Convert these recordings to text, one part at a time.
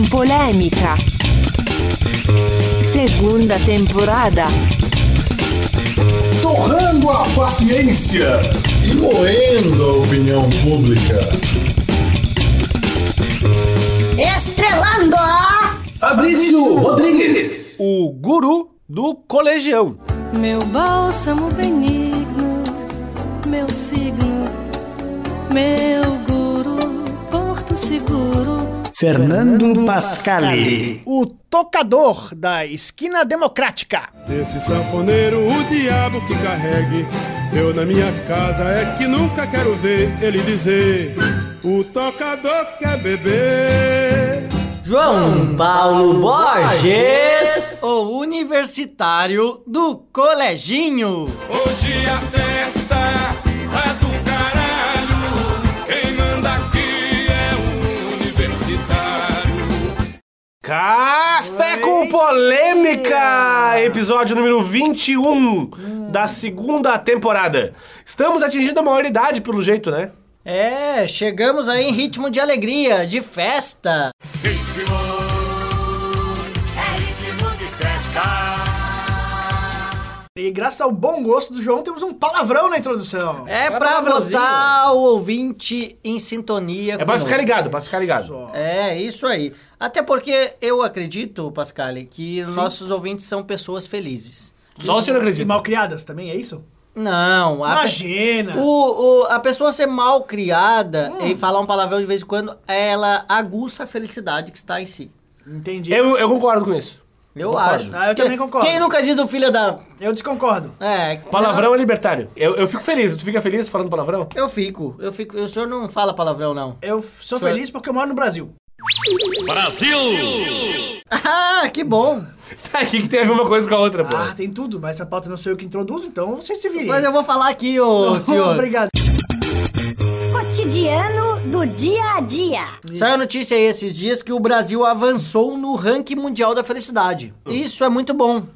com polêmica. Segunda temporada. Torrando a paciência. E moendo a opinião pública. Estrelando a Fabrício Rodrigues. O guru do colegião. Meu bálsamo benigno, meu signo, meu guru, porto seguro. Fernando Pascali. O tocador da esquina democrática. Esse sanfoneiro, o diabo que carregue. Eu na minha casa é que nunca quero ver ele dizer: O tocador quer beber. João Paulo Borges. O universitário do coleginho. Hoje a festa é do Café com polêmica! Episódio número 21 da segunda temporada. Estamos atingindo a maioridade, pelo jeito, né? É, chegamos aí em ritmo de alegria, de festa. Ritmo E graças ao bom gosto do João, temos um palavrão na introdução. É pra palavrãozinho. botar o ouvinte em sintonia É pra ficar ligado, pra ficar ligado. É, isso aí. Até porque eu acredito, Pascale, que nossos ouvintes são pessoas felizes. Só o senhor E acredita. mal criadas também, é isso? Não, a, Imagina! o, o- a pessoa ser mal criada e falar um palavrão de vez em quando, ela aguça a felicidade que está em si. Entendi. Eu, eu concordo com isso. Eu Concordo. acho. Ah, eu também concordo. Quem nunca diz o filho da. Eu desconcordo. É. Palavrão é libertário. Eu, eu fico feliz. Tu fica feliz falando palavrão? Eu fico, eu fico. O senhor não fala palavrão, não. Eu sou Senhor- feliz porque eu moro no Brasil. Ah, que bom! Tá, aqui que tem a ver uma coisa com a outra, pô. Ah, tem tudo, mas essa pauta não sou eu que introduzo, então vocês se virem. Mas eu vou falar aqui, ô senhor. Obrigado. Cotidiano do dia a dia. Saiu a notícia aí esses dias que o Brasil avançou no ranking mundial da felicidade. Isso é muito bom.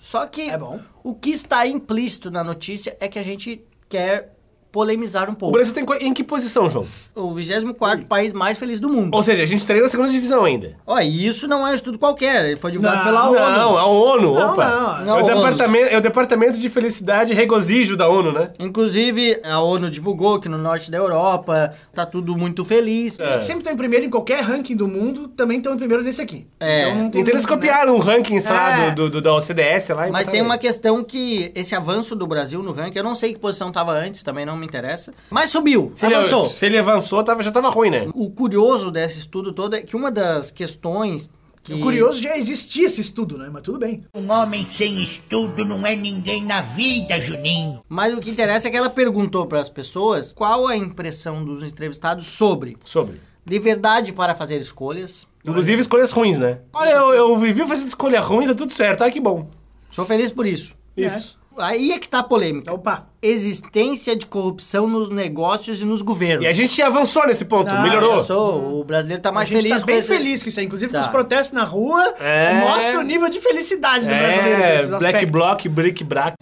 Só que É bom. o que está implícito na notícia é que a gente quer polemizar um O pouco. Brasil tem em que posição, João? O 24 país mais feliz do mundo. Ou seja, a gente estaria na segunda divisão ainda. Ó, e isso não é um estudo qualquer, ele foi divulgado Não, pela ONU. Não, a ONU, Não, opa. não. Não, é, o ONU. departamento, é o Departamento de Felicidade e Regozijo da ONU, né? Inclusive, a ONU divulgou que no norte da Europa tá tudo muito feliz. Os que sempre estão em primeiro em qualquer ranking do mundo, também estão em primeiro nesse aqui. É. Então, Então eles copiaram o ranking lá É. do, do- da OCDS lá. Mas botaram tem aí. uma questão que esse avanço do Brasil no ranking, eu não sei que posição tava antes, também não me interessa. Mas subiu, Se ele, avançou. se ele avançou, tava, já tava ruim, né? O curioso desse estudo todo é que uma das questões que... O curioso já existia esse estudo, né? Mas tudo bem. Um homem sem estudo não é ninguém na vida, Juninho. Mas o que interessa é que ela perguntou para as pessoas qual a impressão dos entrevistados sobre Sobre. liberdade para fazer escolhas. Inclusive escolhas ruins, né? Olha, eu, eu vivi fazendo escolha ruim, tá tudo certo. Ah, que bom. Sou feliz por isso. Isso. Aí é que tá a polêmica. Opa. Existência de corrupção nos negócios e nos governos. E a gente avançou nesse ponto, Ah, melhorou. Sou, o brasileiro tá mais a gente feliz tá com bem esse... feliz com isso aí. Inclusive, Tá. os protestos na rua É. mostram o nível de felicidade do brasileiro. É, nesses Black aspectos. Bloc, Brick Brack.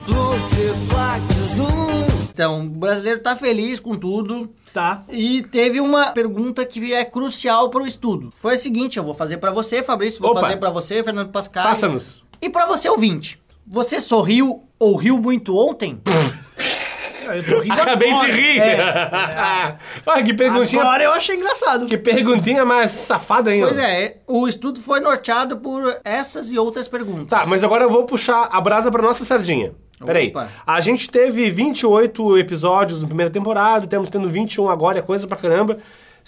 Então, o brasileiro tá feliz com tudo. Tá. E teve uma pergunta que é crucial para o estudo. Foi a seguinte, eu vou fazer para você, Fabrício, vou Opa. fazer para você, Fernando Pascal. Faça-nos. E para você, ouvinte. Você sorriu ou riu muito ontem? Eu tô rindo Acabei agora. de rir. É. ah, que perguntinha. Agora eu achei engraçado. Que perguntinha mais safada, hein? Pois é, o estudo foi norteado por essas e outras perguntas. Tá, mas agora eu vou puxar a brasa pra nossa sardinha. Peraí. Opa. A gente teve 28 episódios na primeira temporada, temos tendo 21 agora, é coisa pra caramba.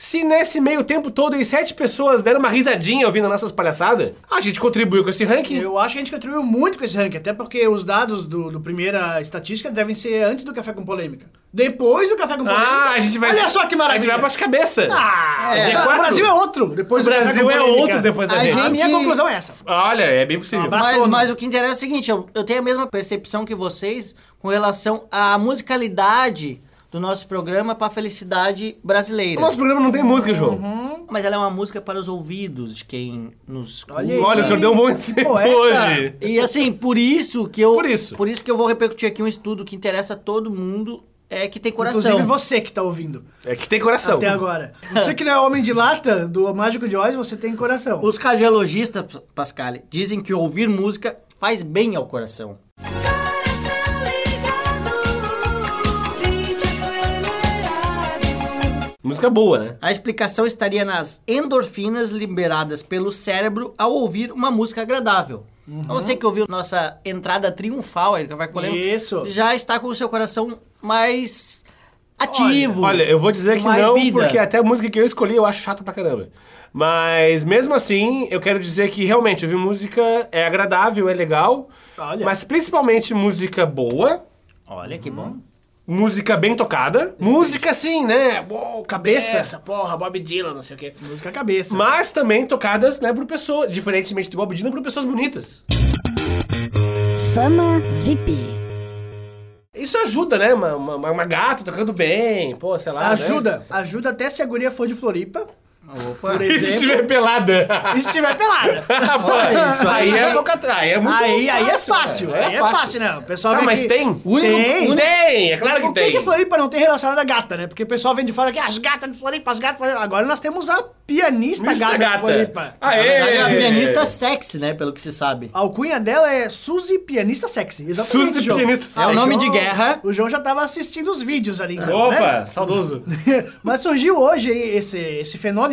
Se nesse meio tempo todo aí sete pessoas deram uma risadinha ouvindo nossas palhaçadas, a gente contribuiu com esse ranking. Eu acho que a gente contribuiu muito com esse ranking, até porque os dados do, do primeira estatística devem ser antes do Café com Polêmica. Depois do Café com Polêmica. Ah, a gente vai. Olha só que maravilha. A gente vai pras cabeças. Ah, É. o Brasil é outro. Depois O do Café Brasil com é Polêmica. outro depois da A gente. A minha gente- conclusão é essa. Olha, é bem possível. Um. Mas, mas o que interessa é o seguinte, eu, eu tenho a mesma percepção que vocês com relação à musicalidade do nosso programa para a felicidade brasileira. O nosso programa não tem música, João. Mas ela é uma música para os ouvidos de quem nos escuta. Olha aí. Olha, o senhor deu um bom exemplo hoje. E assim, por isso que eu. Por isso. Por isso que eu vou repercutir aqui um estudo que interessa a todo mundo. é que tem coração. Inclusive você que tá ouvindo. É que tem coração. Até agora. Você que não é homem de lata do Mágico de Oz, você tem coração. Os cardiologistas, Pascal, dizem que ouvir música faz bem ao coração. Música boa, né? A explicação estaria nas endorfinas liberadas pelo cérebro ao ouvir uma música agradável. Então Você que ouviu nossa entrada triunfal aí, que vai colher, Isso. já está com o seu coração mais ativo. Olha, eu vou dizer que não, vida. porque até a música que eu escolhi eu acho chata pra caramba. Mas mesmo assim, eu quero dizer que realmente ouvir música é agradável, é legal. Olha. Mas principalmente música boa, Olha que bom. Música bem tocada. Música assim, né? Uou, cabeça, essa porra, Bob Dylan, não sei o quê. Música cabeça. Mas também tocadas, né, por pessoas, diferentemente de Bob Dylan, por pessoas bonitas. Fama VIP. Isso ajuda, né? Uma, uma, uma gata tocando bem, pô, sei lá. né? Ajuda. Ajuda até se a guria for de Floripa. Opa. Por E se exemplo. estiver pelada? E se estiver pelada. Pô, isso aí aí. é alcatrão, aí é muito Aí, aí é fácil. Aí é fácil, né? O pessoal Tá, vem mas aqui- tem? Tem. Tem, é claro que o que tem. que Floripa não tem relacionado a gata, né? Porque o pessoal vem de fora aqui, "Ah, as gatas de Floripa, as gatas de Floripa. Agora nós temos a pianista Mista gata, gata. de Floripa. Na verdade, é Aê! pianista sexy, né? Pelo que se sabe. A alcunha dela é Suzy Pianista Sexy. Exatamente, Suzy João. Pianista É o nome de guerra. O João já tava assistindo os vídeos ali. então, Opa, né? saudoso. Mas surgiu hoje esse, esse fenômeno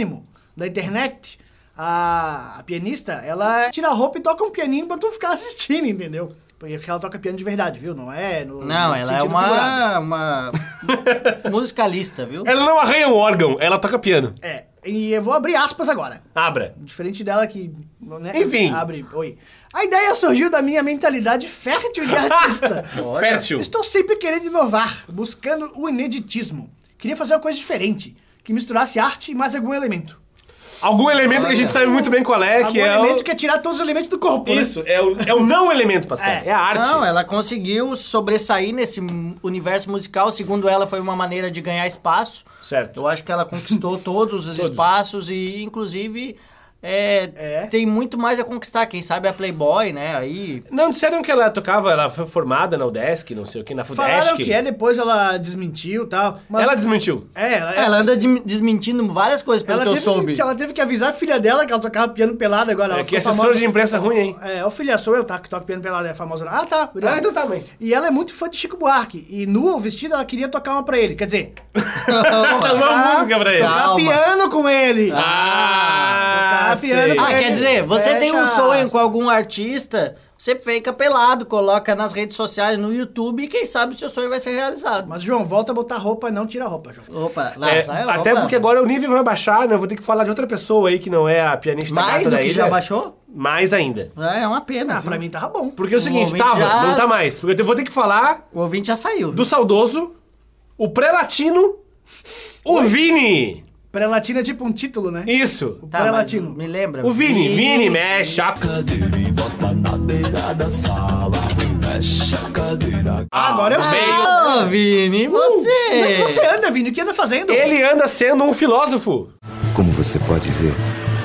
da internet. A, a pianista, ela tira a roupa e toca um pianinho pra tu ficar assistindo, entendeu? Porque ela toca piano de verdade, viu? Não é no. Não, no ela é figurado. uma, uma musicalista, viu? Ela não arranha um órgão, ela toca piano. É. E eu vou abrir aspas agora. Abra. Diferente dela que. Né, Enfim. Abre. Oi. A ideia surgiu da minha mentalidade fértil de artista. Fértil. Estou sempre querendo inovar, buscando o ineditismo. Queria fazer uma coisa diferente, que misturasse arte e mais algum elemento. Algum elemento que a gente sabe muito bem qual é, algum que é elemento o... que é tirar todos os elementos do corpo, né? Isso, é o, é o não elemento, Pascal. É, É. a arte. Não, ela conseguiu sobressair nesse m- universo musical. Segundo ela, foi uma maneira de ganhar espaço. Certo. Eu acho que ela conquistou todos os Todos. espaços e, inclusive, é, É. tem muito mais a conquistar. Quem sabe a Playboy, né? Aí. Não, disseram que ela tocava, ela foi formada na UDESC, não sei o que, na Falaram FUDESC. que é, depois ela desmentiu e tal. Mas Ela desmentiu. É, ela, Ela anda de- desmentindo várias coisas, pelo ela que eu teve, soube. que ela teve que avisar a filha dela que ela tocava piano pelado agora. É que assessora famosa- de imprensa ruim, hein? É, ô filha, sou eu, tá? Que toca piano pelado, é famosa. Ah, tá. Ah, então tá, mãe. E ela é muito fã de Chico Buarque. E nua ou vestida, ela queria tocar uma pra ele. Quer dizer, Cantar uma música pra ele. tocar piano com ele. Ah, tocar piano sei. com Ah, quer dizer, você tem um sonho com algum artista, você fica pelado, coloca nas redes sociais, no YouTube, e quem sabe o seu sonho vai ser realizado. Mas, João, volta a botar roupa, não tira a roupa, João. Opa, lá, É, sai a até roupa. porque agora o nível vai baixar, né? Eu vou ter que falar de outra pessoa aí que não é a pianista Mais gata do da que ilha. já baixou? Mais ainda. É, é uma pena. Ah, viu? pra mim tava bom. Porque é o seguinte, ouvinte tava, já- não tá mais. Porque eu vou ter que falar O ouvinte já saiu. do saudoso, o pré-latino, o Vini. Pré-latino é tipo um título, né? Isso. Tá, mas pré-latino. Me lembra? O Vini, Vini, mexe a... Ah, agora eu sei. Ô, Vini, Onde é você... que você anda, Vini? O que anda fazendo? Ele anda sendo um filósofo. Como você pode ver,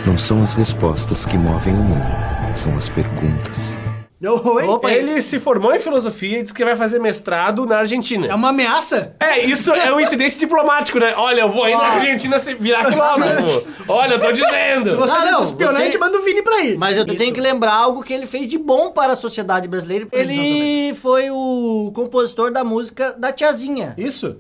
não são as respostas que movem o mundo, são as perguntas. Oi? Opa, Ele se formou em filosofia e disse que vai fazer mestrado na Argentina. É uma ameaça? É, isso é um incidente diplomático, né? Olha, eu vou aí na Argentina se virar filósofo. Olha, eu tô Se dizendo. você Não, é não, espionante, você- manda o Vini pra aí. Mas eu Isso. tenho que lembrar algo que ele fez de bom para a sociedade brasileira. Ele foi o compositor da música da Tiazinha. Isso.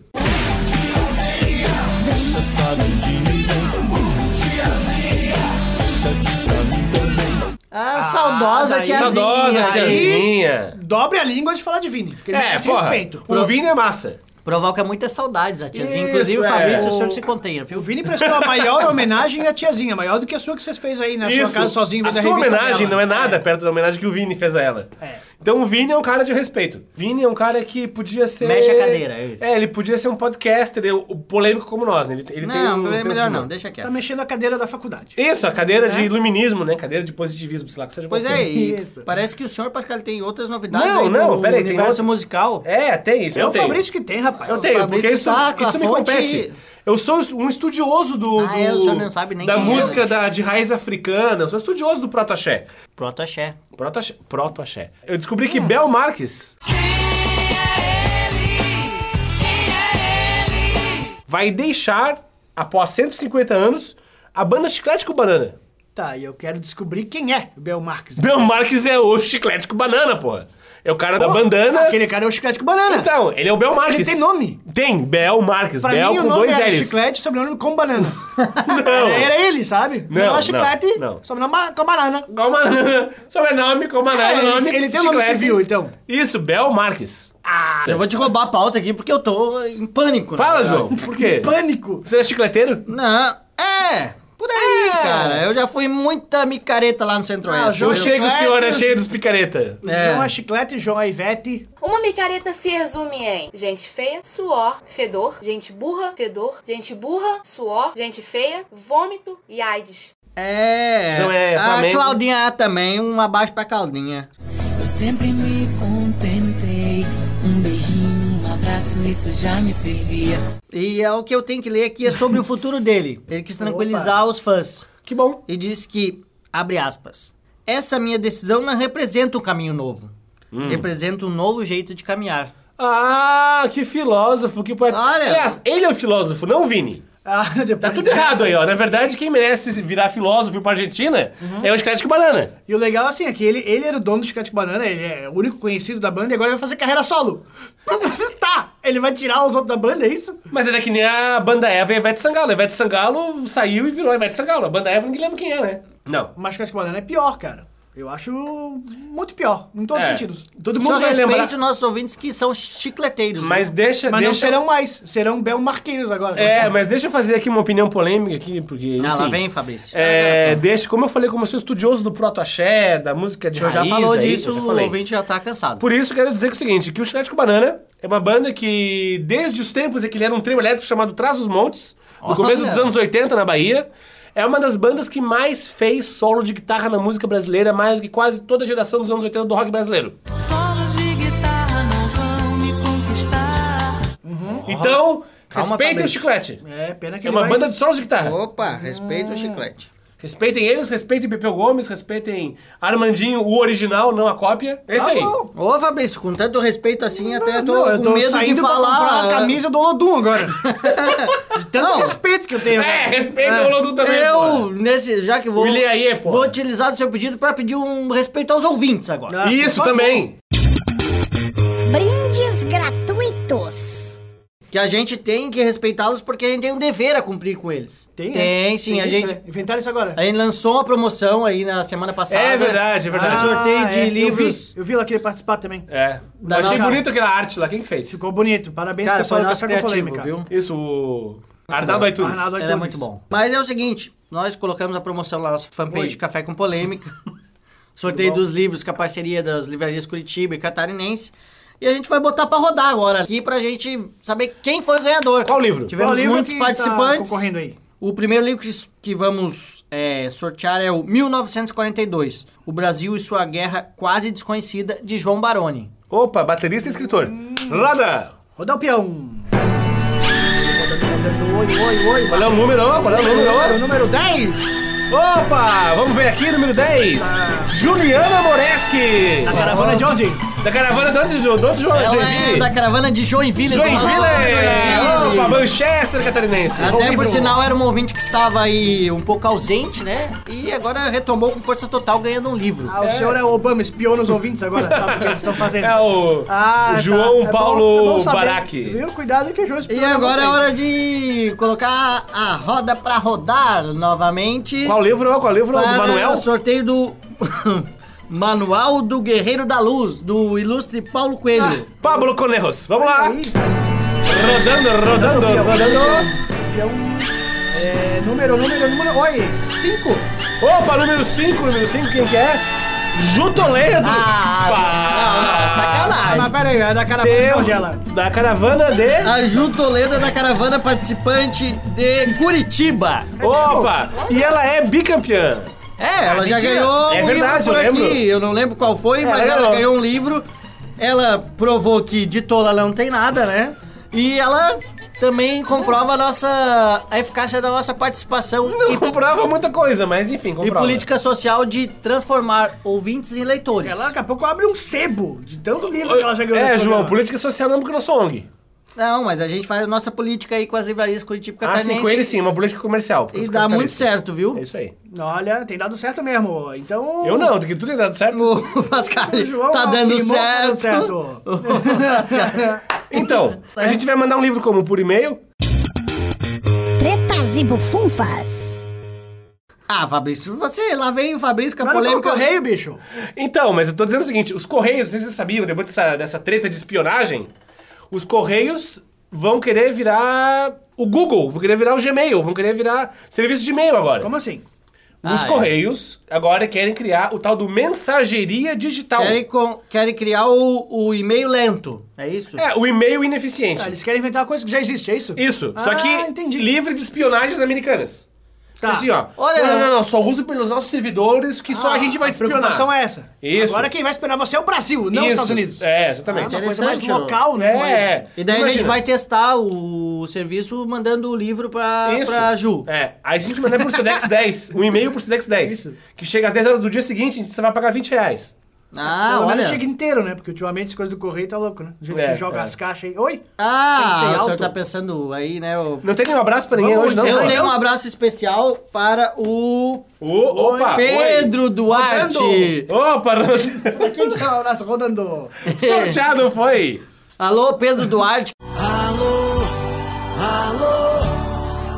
A saudosa daí- Tiazinha. Saudosa tiazinha. Dobre a língua de falar de Vini. Porque ele É, merece porra. respeito. O Vini é massa. Provoca muitas saudades a Tiazinha. Isso, Inclusive, é. Fabrício, o O- senhor se contenha, viu? O Vini prestou a maior homenagem à tiazinha, maior do que a sua que você fez aí na sua casa sozinho a vendo sua revista homenagem dela. não é nada perto da homenagem que o Vini fez a ela. É. Então o Vini é um cara de respeito. Vini é um cara que podia ser. Mexe a cadeira, é isso. É, ele podia ser um podcaster, é o polêmico como nós, né? Ele, ele tem Não, um é melhor de não, deixa Tá quieto. mexendo a cadeira da faculdade. Isso, a cadeira de iluminismo, né? Cadeira de positivismo, sei lá que seja Pois é, e Isso. parece que o senhor, Pascal, tem outras novidades Não, aí não, peraí, tem universo outra- musical. É, tem isso. É o. Fabrício que tem, rapaz. Eu tenho, porque isso, tá isso me compete. Eu sou um estudioso do, Ah, do- é, o senhor não sabe nem da é, música mas- da, de raiz africana. Eu sou estudioso do proto-axé. Proto Axé. Proto-axé. Proto-axé. Eu descobri Hum. que Bel Marques Quem é ele? Quem é vai deixar, após 150 anos, a banda Chiclete com Banana. Tá, e eu quero descobrir quem é o Bel Marques. Bel Marques é o Chiclete com Banana, porra. É o cara da bandana. Aquele cara é o Chiclete com Banana. Então, ele é o Bel Marques. Ele tem nome. Tem, Bel Marques. Pra Bel mim, com o nome dois era L's. Chiclete, sobrenome com banana. Não. Era ele, sabe? Não, não, Chiclete, não. sobrenome com banana. Com banana. Sobrenome, com banana, É, ele- nome. ele tem um nome civil, então. Isso, Bel Marques. Ah, eu vou te roubar a pauta aqui porque eu tô em pânico. Fala. João. Por quê? Pânico. Você é chicleteiro? Não, é. Por aí, É. cara. Eu já fui muita micareta lá no Centro-Oeste. Ah, Eu viu? chego, o senhor é cheio dos picareta. É. João é Chiclete, João é Ivete. Uma micareta se resume em gente feia, suor, fedor, gente burra, fedor, gente burra, suor, gente feia, vômito e AIDS. É. João é a. Claudinha também, um abaixo pra Claudinha. Eu sempre um abraço, isso já me servia. E é o que eu tenho que ler aqui é sobre o futuro dele. Ele quis tranquilizar os fãs. Que bom. E disse que, abre aspas, essa minha decisão não representa um caminho novo. Hum. Representa um novo jeito de caminhar. Ah, que filósofo, que poeta. Olha. Aliás, ele é o filósofo, não o Vini. Ah, Tá tudo errado aí, ó. Na verdade, quem merece virar filósofo pra Argentina é o com Banana. E o legal, assim, é que ele, ele era o dono do com Banana, ele é o único conhecido da banda e agora ele vai fazer carreira solo. tá, ele vai tirar os outros da banda, é isso? Mas ele é que nem a banda Eva e a Ivete Sangalo. A Ivete Sangalo saiu e virou a Ivete Sangalo. A banda Eva ninguém lembra quem é, né? Não. Mas com Banana é pior, cara. Eu acho muito pior, em todos os É. sentidos. Todo Só mundo vai respeite lembrar. os nossos ouvintes que são chicleteiros. Mas deixa, Mas não deixa... serão mais, serão Bel Marqueiros agora. É, mas deixa eu fazer aqui uma opinião polêmica aqui, porque. Ah, lá enfim, vem, Fabrício. É, deixa, como eu falei, como eu sou estudioso do proto-axé, da música de O senhor já raiz falou aí, disso, eu já o falei. ouvinte já tá cansado. Por isso, quero dizer que é o seguinte, que o Chiclete com Banana é uma banda que, desde os tempos em que ele era um trio elétrico chamado Traz os Montes, no Olha. começo dos anos 80, na Bahia, é uma das bandas que mais fez solo de guitarra na música brasileira, mais do que quase toda a geração dos anos 80 do rock brasileiro. Solos de guitarra não vão me conquistar. Então, Calma, respeitem o. Chiclete. É, pena que É uma vai... banda de solos de guitarra. Opa, respeita o chiclete. Respeitem eles, respeitem Pepeu Gomes, respeitem Armandinho, o original, não a cópia. É isso Ah, aí. Ô, Fabrício, com tanto respeito assim, até tô Não, eu com tô medo de falar. a camisa do Olodum agora. de tanto Não. respeito que eu tenho. É, agora. respeita o Lodu também, Eu, pô. nesse, já que vou, O aí, vou utilizar do seu pedido pra pedir um respeito aos ouvintes agora. Ah, Isso também. Brindes gratuitos. Que a gente tem que respeitá-los porque a gente tem um dever a cumprir com eles. Tem, Tem, é? sim. Tem a isso, gente, né? Inventaram isso agora. a gente lançou uma promoção aí na semana passada. É verdade, é verdade. Ah, sorteio de é, livros. Eu vi, eu vi ela querer participar também. É. Da Achei nossa- bonito aquela arte lá. Quem que fez? Ficou bonito. Parabéns Cara, pessoal foi nosso com criativo, Polêmica. viu? Isso, o Arnaldo Aitunes. Arnaldo Ela é muito bom. Mas é o seguinte, nós colocamos a promoção lá na nossa fanpage Oi. Café com Polêmica. Sorteio dos livros com a parceria das livrarias Curitiba e Catarinense. E a gente vai botar pra rodar agora aqui pra gente saber quem foi o ganhador. Qual livro? Tivemos Qual livro muitos que participantes. Tá concorrendo aí. O primeiro livro que, que vamos é, sortear é o 1942, O Brasil e Sua Guerra Quase Desconhecida, de João Baroni. Opa, baterista e escritor. Roda! Rodar o peão. Oi, oi, oi. Qual é o número? Qual é o Número, número? número 10. Opa! Vamos ver aqui, número 10. Juliana Moreski. Da caravana de onde? Da caravana de onde, de onde João? Ela é Joinville? da caravana de Joinville. nosso- Joinville! Opa, Manchester catarinense. Até por sinal era um ouvinte que estava aí um pouco ausente, né? E agora retomou com força total ganhando um livro. Ah, o senhor é o Obama, espiou nos ouvintes agora, sabe o que eles estão fazendo? É o Ah, tá. João É bom- Paulo é bom saber. Baraque. Viu? Cuidado que o João espiou E agora é hora de colocar a roda pra rodar novamente. Qual livro? Qual livro? Do Manuel? sorteio do Manual do Guerreiro da Luz, do ilustre Paulo Coelho. Pablo Conejos. Vamos lá. Rodando, rodando, rodando. É, número, número, número. Oi, 5. Opa, número 5, número 5, quem que é? Ju Toledo. Ah, Pá. não, não, sacanagem. Mas pera aí, é da caravana de Teu- onde ela? Da caravana de... A Ju Toledo é da caravana participante de Curitiba. Opa! E ela é bicampeã. É, ela já mentira. ganhou É um verdade, livro por eu lembro. aqui. Eu não lembro qual foi, É, mas ela ela ganhou. ganhou um livro. Ela provou que de tola ela não tem nada, né? E ela também comprova a nossa a eficácia da nossa participação Não e, comprova muita coisa, mas enfim, e comprova. política social de transformar ouvintes em leitores. Ela daqui a pouco abre um sebo de tanto livro que ela já ganhou. É, João, programa. política social não porque eu não sou ONG. Não, mas a gente faz a nossa política aí com as livrarias Curitiba Ah, Catarinense. sim, com ele sim, uma política comercial. E dá muito certo, viu? É isso aí. Olha, tem dado certo mesmo. Então. Eu não, que tudo tem dado certo. O Pascal O João tá dando que tá dando certo. Então, a gente vai mandar um livro como? Por e-mail? Tretas e bufunfas. Ah, Fabrício, você lá vem o Fabrício com a não polêmica. tem correio, bicho. Então, mas eu tô dizendo o seguinte: os Correios, vocês sabiam, depois dessa, dessa treta de espionagem, os Correios vão querer virar o Google, vão querer virar o Gmail, vão querer virar serviço de e-mail agora. Como assim? Os Ah, é. Correios agora querem criar o tal do mensageria digital. Querem, com- querem criar o, o e-mail lento, é isso? É, o e-mail ineficiente. Ah, eles querem inventar uma coisa que já existe, é isso? Isso, só Ah, que entendi. livre de espionagens americanas. Tá. Assim, ó. Olha- não, não, não, não, só usa pelos nossos servidores que só a gente vai a te espionar. preocupação é essa. Isso. Agora quem vai esperar você é o Brasil, não os Isso. Estados Unidos. É, exatamente. Ah, uma coisa mais local, né? É. E daí a gente Imagina. vai testar o serviço mandando o livro pra, Isso. pra Ju. É, aí se a gente mandar por Sedex 10, um e-mail por Sedex 10, Isso. que chega às 10 horas do dia seguinte, a gente só vai pagar 20 reais. Ah, Pelo menos olha. chega inteiro, né? Porque ultimamente as coisas do correio tá louco, né? Do jeito É, que joga é. as caixas aí. Oi? Ah, o senhor alto. tá pensando aí, né? O... Não tem nenhum abraço pra ninguém Vamos hoje, não? Eu tenho um abraço especial para o Ô, opa! Pedro Duarte. oi. Opa! Pra quem que é o nosso rodando? Sorteado foi! Alô, Pedro Duarte. Alô, alô,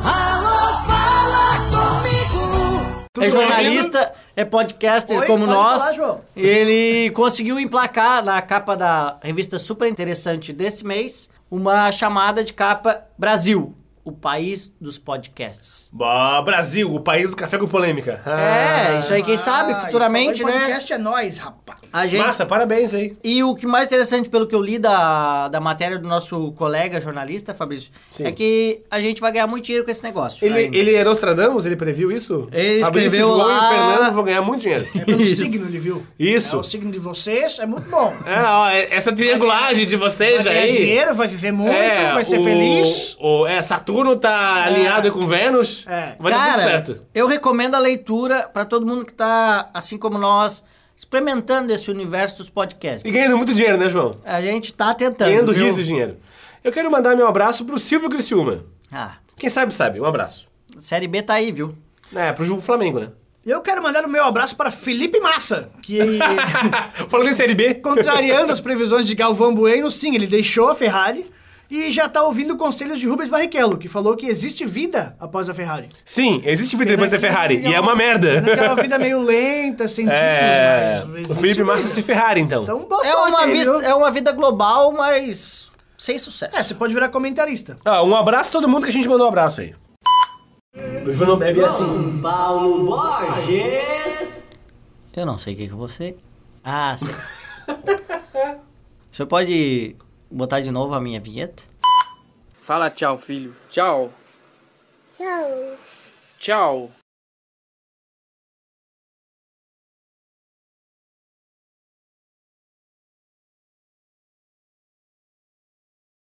alô, fala comigo. é jornalista, é podcaster Oi, como nós. falar, João. Ele conseguiu emplacar na capa da revista super interessante desse mês uma chamada de capa Brasil, o país dos podcasts. Bah, Brasil, o país do café com polêmica. É, isso aí quem sabe Ah, futuramente, e falou em né? podcast é nós, rapaz. A gente Massa, parabéns aí. E o que mais interessante, pelo que eu li da, da matéria do nosso colega jornalista, Fabrício, Sim. é que a gente vai ganhar muito dinheiro com esse negócio. Ele, ainda. ele é Nostradamus? Ele previu isso? Ele Fabrício, escreveu João lá- e o Fernando vão ganhar muito dinheiro. É pelo Isso. signo, ele viu? Isso. É o signo de vocês, é muito bom. É, ó, essa triangulagem de Vai vocês ganhar aí. dinheiro, vai viver muito, É, vai ser o- feliz. O, é, Saturno tá alinhado com Vênus. É. Vai dar tudo Cara, certo. eu recomendo a leitura para todo mundo que tá, assim como nós, experimentando esse universo dos podcasts. E ganhando muito dinheiro, né, João? A gente tá tentando, Ganhando viu? rios de dinheiro. Eu quero mandar meu abraço pro Silvio Criciúma. Ah, Quem sabe, sabe. Um abraço. Série B tá aí, viu? É, pro Ju- Flamengo, né? Eu quero mandar o meu abraço para Felipe Massa, que, Falando em Série B. contrariando as previsões de Galvão Bueno, sim, ele deixou a Ferrari e já tá ouvindo conselhos de Rubens Barrichello, que falou que existe vida após a Ferrari. Sim, existe vida depois da Ferrari. E é uma merda. Aquela vida meio lenta, sem É. títulos, mas O Felipe Massa vida. se Ferrari, então. Então, boa É sorte uma, aí, vis- viu? é uma vida global, mas sem sucesso. É, você pode virar comentarista. Ah, um abraço a todo mundo que a gente mandou um abraço aí. O Ivan não bebe assim. Paulo Borges. Eu não sei o que que você. Ah, sei. senhor pode botar de novo a minha vinheta? Fala tchau, filho. Tchau. Tchau. Tchau.